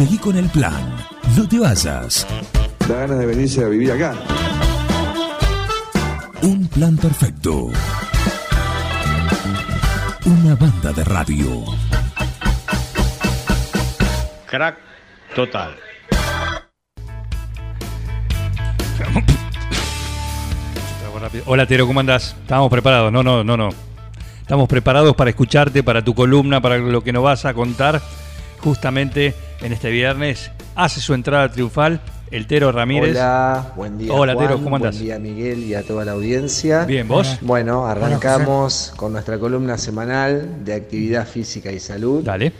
Seguí con el plan. No te vayas. Da ganas de venirse a vivir acá. Un plan perfecto. Una banda de radio. Crack total. Hola Tero, ¿cómo andás? Estamos preparados, no, no, no, no. Estamos preparados para escucharte, para tu columna, para lo que nos vas a contar justamente en este viernes. Hace su entrada triunfal el Tero Ramírez. Hola, buen día. Hola Tero, ¿cómo andás? Buen día Miguel y a toda la audiencia. Bien, ¿vos? Bueno, arrancamos con nuestra columna semanal de actividad física y salud. Dale.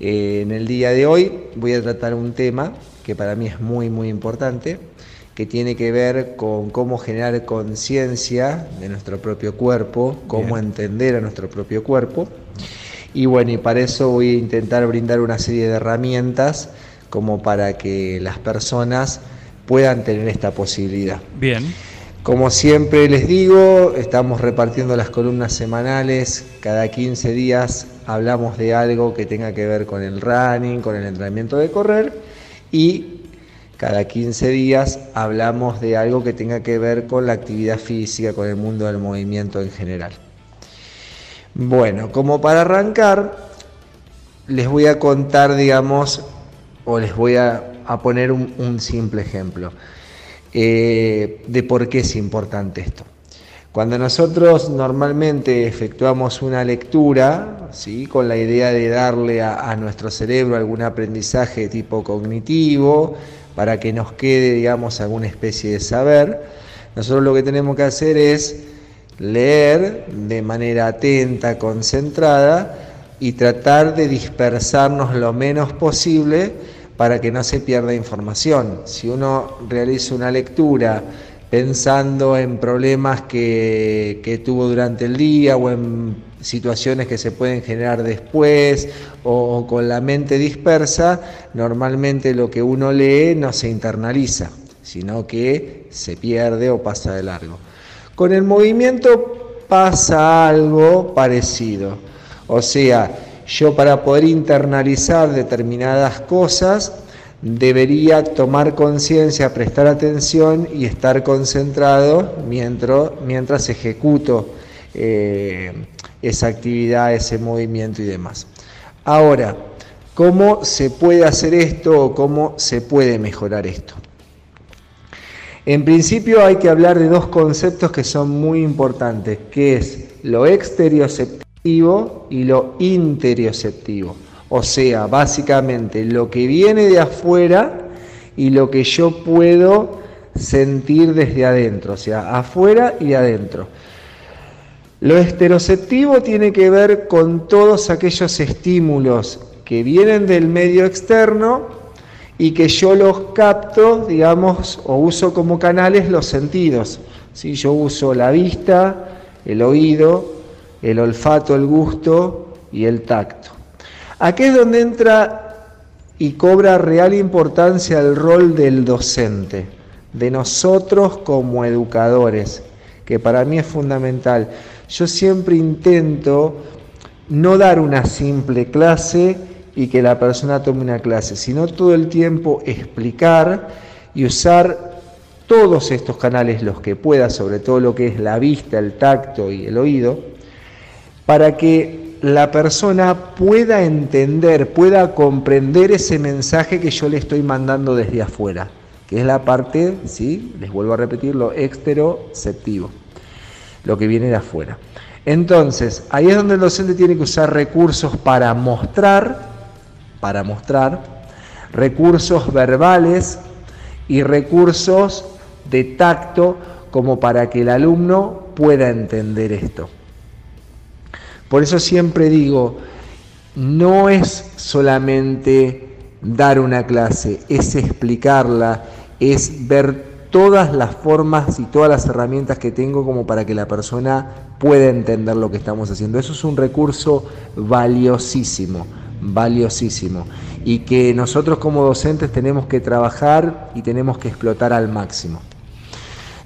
Eh, en el día de hoy voy a tratar un tema que para mí es muy, muy importante, que tiene que ver con cómo generar conciencia de nuestro propio cuerpo, cómo Bien. entender a nuestro propio cuerpo. Y bueno, y para eso voy a intentar brindar una serie de herramientas como para que las personas puedan tener esta posibilidad. Bien. Como siempre les digo, estamos repartiendo las columnas semanales. Cada 15 días hablamos de algo que tenga que ver con el running, con el entrenamiento de correr. Y cada 15 días hablamos de algo que tenga que ver con la actividad física, con el mundo del movimiento en general. Bueno, como para arrancar, les voy a contar, digamos, o les voy a, poner un, un simple ejemplo eh, de por qué es importante esto. Cuando nosotros normalmente efectuamos una lectura, ¿sí? con la idea de darle a, a nuestro cerebro algún aprendizaje tipo cognitivo, para que nos quede, digamos, alguna especie de saber, nosotros lo que tenemos que hacer es leer de manera atenta, concentrada y tratar de dispersarnos lo menos posible para que no se pierda información. Si uno realiza una lectura pensando en problemas que, que tuvo durante el día o en situaciones que se pueden generar después o, o con la mente dispersa, normalmente lo que uno lee no se internaliza, sino que se pierde o pasa de largo. Con el movimiento pasa algo parecido. O sea, yo para poder internalizar determinadas cosas debería tomar conciencia, prestar atención y estar concentrado mientras, mientras ejecuto eh, esa actividad, ese movimiento y demás. Ahora, ¿cómo se puede hacer esto o cómo se puede mejorar esto? En principio hay que hablar de dos conceptos que son muy importantes, que es lo exterioceptivo y lo interioceptivo. O sea, básicamente lo que viene de afuera y lo que yo puedo sentir desde adentro, o sea, afuera y adentro. Lo esteroceptivo tiene que ver con todos aquellos estímulos que vienen del medio externo y que yo los capto, digamos, o uso como canales los sentidos. ¿sí? Yo uso la vista, el oído, el olfato, el gusto y el tacto. Aquí es donde entra y cobra real importancia el rol del docente, de nosotros como educadores, que para mí es fundamental. Yo siempre intento no dar una simple clase y que la persona tome una clase, sino todo el tiempo explicar y usar todos estos canales, los que pueda, sobre todo lo que es la vista, el tacto y el oído, para que la persona pueda entender, pueda comprender ese mensaje que yo le estoy mandando desde afuera, que es la parte, ¿sí? les vuelvo a repetir, lo exteroceptivo, lo que viene de afuera. Entonces, ahí es donde el docente tiene que usar recursos para mostrar, para mostrar, recursos verbales y recursos de tacto como para que el alumno pueda entender esto. Por eso siempre digo, no es solamente dar una clase, es explicarla, es ver todas las formas y todas las herramientas que tengo como para que la persona pueda entender lo que estamos haciendo. Eso es un recurso valiosísimo, valiosísimo, y que nosotros como docentes tenemos que trabajar y tenemos que explotar al máximo.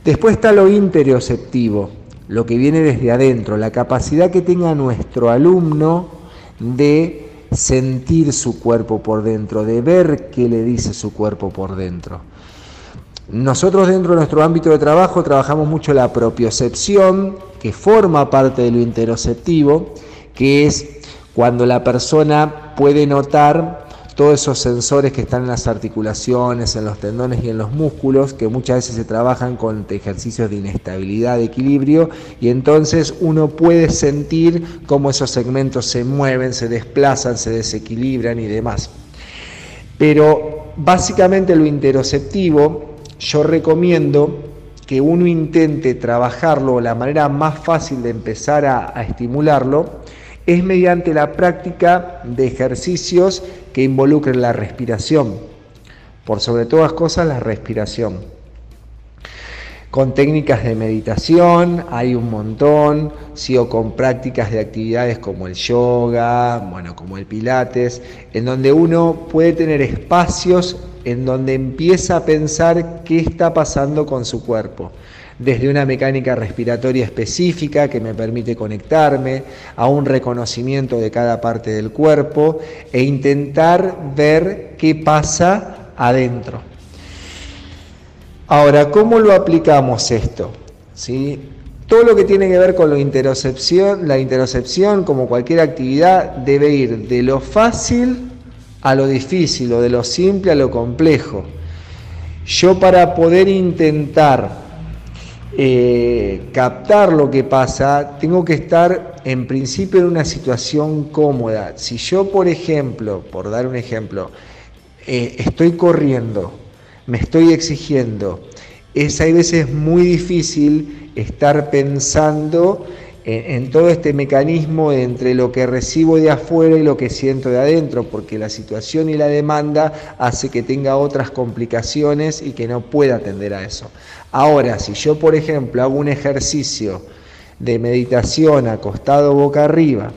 Después está lo interioceptivo, lo que viene desde adentro, la capacidad que tenga nuestro alumno de sentir su cuerpo por dentro, de ver qué le dice su cuerpo por dentro. Nosotros dentro de nuestro ámbito de trabajo trabajamos mucho la propiocepción, que forma parte de lo interoceptivo, que es cuando la persona puede notar todos esos sensores que están en las articulaciones, en los tendones y en los músculos, que muchas veces se trabajan con ejercicios de inestabilidad, de equilibrio, y entonces uno puede sentir cómo esos segmentos se mueven, se desplazan, se desequilibran y demás. Pero básicamente lo interoceptivo, yo recomiendo que uno intente trabajarlo, la manera más fácil de empezar a, a estimularlo, es mediante la práctica de ejercicios que involucren la respiración. Por sobre todas cosas, la respiración. Con técnicas de meditación hay un montón, sí, o con prácticas de actividades como el yoga, bueno, como el pilates, en donde uno puede tener espacios en donde empieza a pensar qué está pasando con su cuerpo desde una mecánica respiratoria específica que me permite conectarme, a un reconocimiento de cada parte del cuerpo e intentar ver qué pasa adentro. Ahora, ¿cómo lo aplicamos esto? ¿Sí? Todo lo que tiene que ver con la interocepción, la interocepción, como cualquier actividad, debe ir de lo fácil a lo difícil o de lo simple a lo complejo. Yo para poder intentar eh, captar lo que pasa, tengo que estar en principio en una situación cómoda. Si yo, por ejemplo, por dar un ejemplo, eh, estoy corriendo, me estoy exigiendo, es a veces muy difícil estar pensando en, todo este mecanismo entre lo que recibo de afuera y lo que siento de adentro, porque la situación y la demanda hace que tenga otras complicaciones y que no pueda atender a eso. Ahora, si yo, por ejemplo, hago un ejercicio de meditación acostado boca arriba,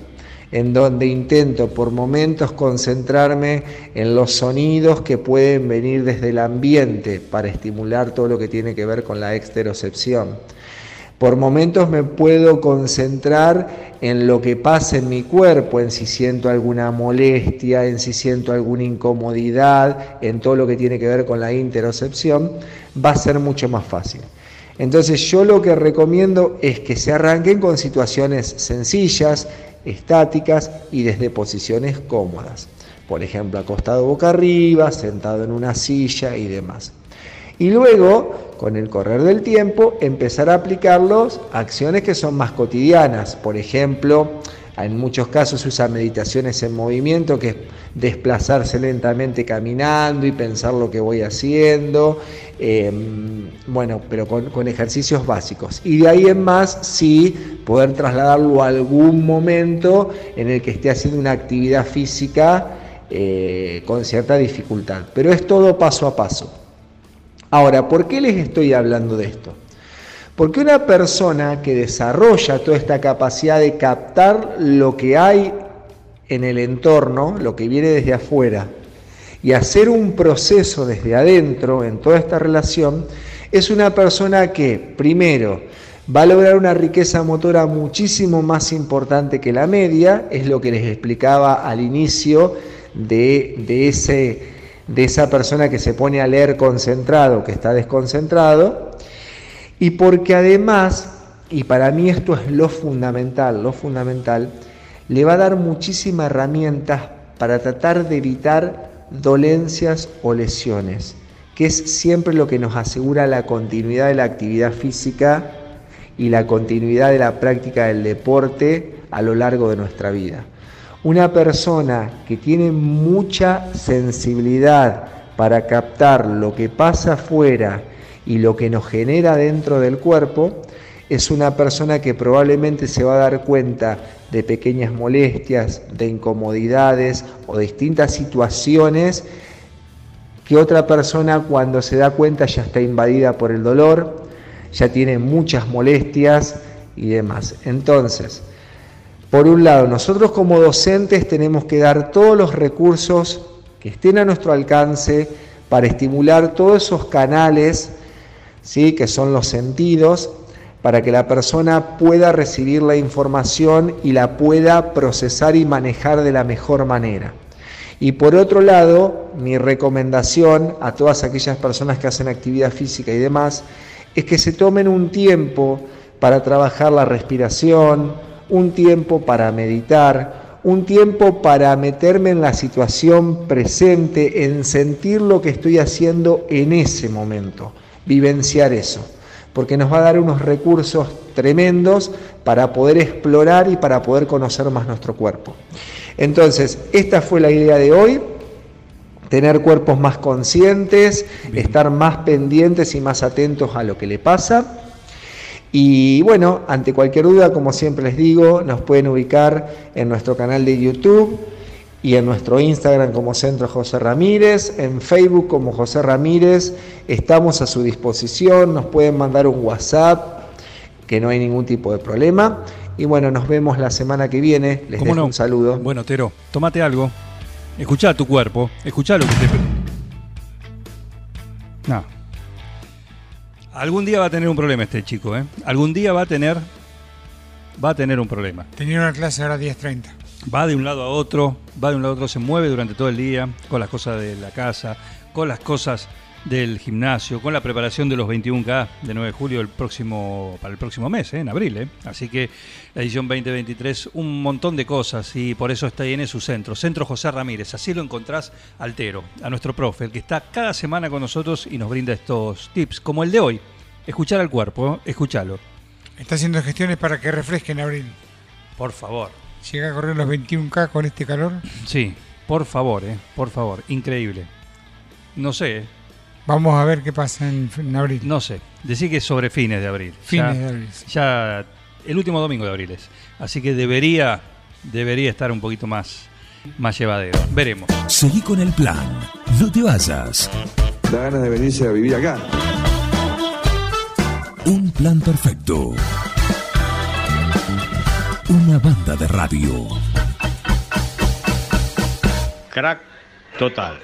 en donde intento por momentos concentrarme en los sonidos que pueden venir desde el ambiente para estimular todo lo que tiene que ver con la exterocepción por momentos me puedo concentrar en lo que pasa en mi cuerpo, en si siento alguna molestia, en si siento alguna incomodidad, en todo lo que tiene que ver con la interocepción, va a ser mucho más fácil. Entonces yo lo que recomiendo es que se arranquen con situaciones sencillas, estáticas y desde posiciones cómodas. Por ejemplo, acostado boca arriba, sentado en una silla y demás. Y luego, con el correr del tiempo, empezar a aplicarlos a acciones que son más cotidianas. Por ejemplo, en muchos casos se usa meditaciones en movimiento, que es desplazarse lentamente caminando y pensar lo que voy haciendo. Em, bueno, pero con, ejercicios básicos. Y de ahí en más, sí, poder trasladarlo a algún momento en el que esté haciendo una actividad física eh, con cierta dificultad. Pero es todo paso a paso. Ahora, ¿por qué les estoy hablando de esto? Porque una persona que desarrolla toda esta capacidad de captar lo que hay en el entorno, lo que viene desde afuera, y hacer un proceso desde adentro en toda esta relación, es una persona que, primero, va a lograr una riqueza motora muchísimo más importante que la media, es lo que les explicaba al inicio de, de ese de esa persona que se pone a leer concentrado, que está desconcentrado, y porque además, y para mí esto es lo fundamental, lo fundamental, le va a dar muchísimas herramientas para tratar de evitar dolencias o lesiones, que es siempre lo que nos asegura la continuidad de la actividad física y la continuidad de la práctica del deporte a lo largo de nuestra vida. Una persona que tiene mucha sensibilidad para captar lo que pasa afuera y lo que nos genera dentro del cuerpo, es una persona que probablemente se va a dar cuenta de pequeñas molestias, de incomodidades o distintas situaciones que otra persona cuando se da cuenta ya está invadida por el dolor, ya tiene muchas molestias y demás. Entonces, por un lado, nosotros como docentes tenemos que dar todos los recursos que estén a nuestro alcance para estimular todos esos canales, ¿sí? que son los sentidos, para que la persona pueda recibir la información y la pueda procesar y manejar de la mejor manera. Y por otro lado, mi recomendación a todas aquellas personas que hacen actividad física y demás es que se tomen un tiempo para trabajar la respiración, un tiempo para meditar, un tiempo para meterme en la situación presente, en sentir lo que estoy haciendo en ese momento, vivenciar eso porque nos va a dar unos recursos tremendos para poder explorar y para poder conocer más nuestro cuerpo. Entonces, esta fue la idea de hoy, tener cuerpos más conscientes, estar más pendientes y más atentos a lo que le pasa. Y bueno, ante cualquier duda, como siempre les digo, nos pueden ubicar en nuestro canal de YouTube y en nuestro Instagram como Centro José Ramírez, en Facebook como José Ramírez, estamos a su disposición, nos pueden mandar un WhatsApp, que no hay ningún tipo de problema. Y bueno, nos vemos la semana que viene, les dejo un saludo. Bueno, Tero, tómate algo, escucha tu cuerpo, escucha lo que te... No. Algún día va a tener un problema este chico, ¿eh? Algún día va a tener... Va a tener un problema. Tenía una clase ahora 10.30 va de un lado a otro, va de un lado a otro, se mueve durante todo el día con las cosas de la casa, con las cosas del gimnasio, con la preparación de los 21K de 9 de julio el próximo, para el próximo mes, ¿eh? en abril. ¿eh? Así que la edición 2023, un montón de cosas y por eso está ahí en su centro, Centro José Ramírez. Así lo encontrás altero, a nuestro profe, el que está cada semana con nosotros y nos brinda estos tips, como el de hoy. Escuchar al cuerpo, ¿eh? escuchalo. Está haciendo gestiones para que refresque en abril. Por favor. ¿Llega a correr los 21K con este calor? Sí, por favor, eh, por favor, increíble. No sé. Vamos a ver qué pasa en, abril. No sé, decir que sobre fines de abril. Fines de abril. Ya el último domingo de abril es. Así que debería, debería estar un poquito más, más llevadero. Veremos. Seguí con el plan. No te vayas. Da ganas de venirse a vivir acá. Un plan perfecto. Una banda de radio. Crack total.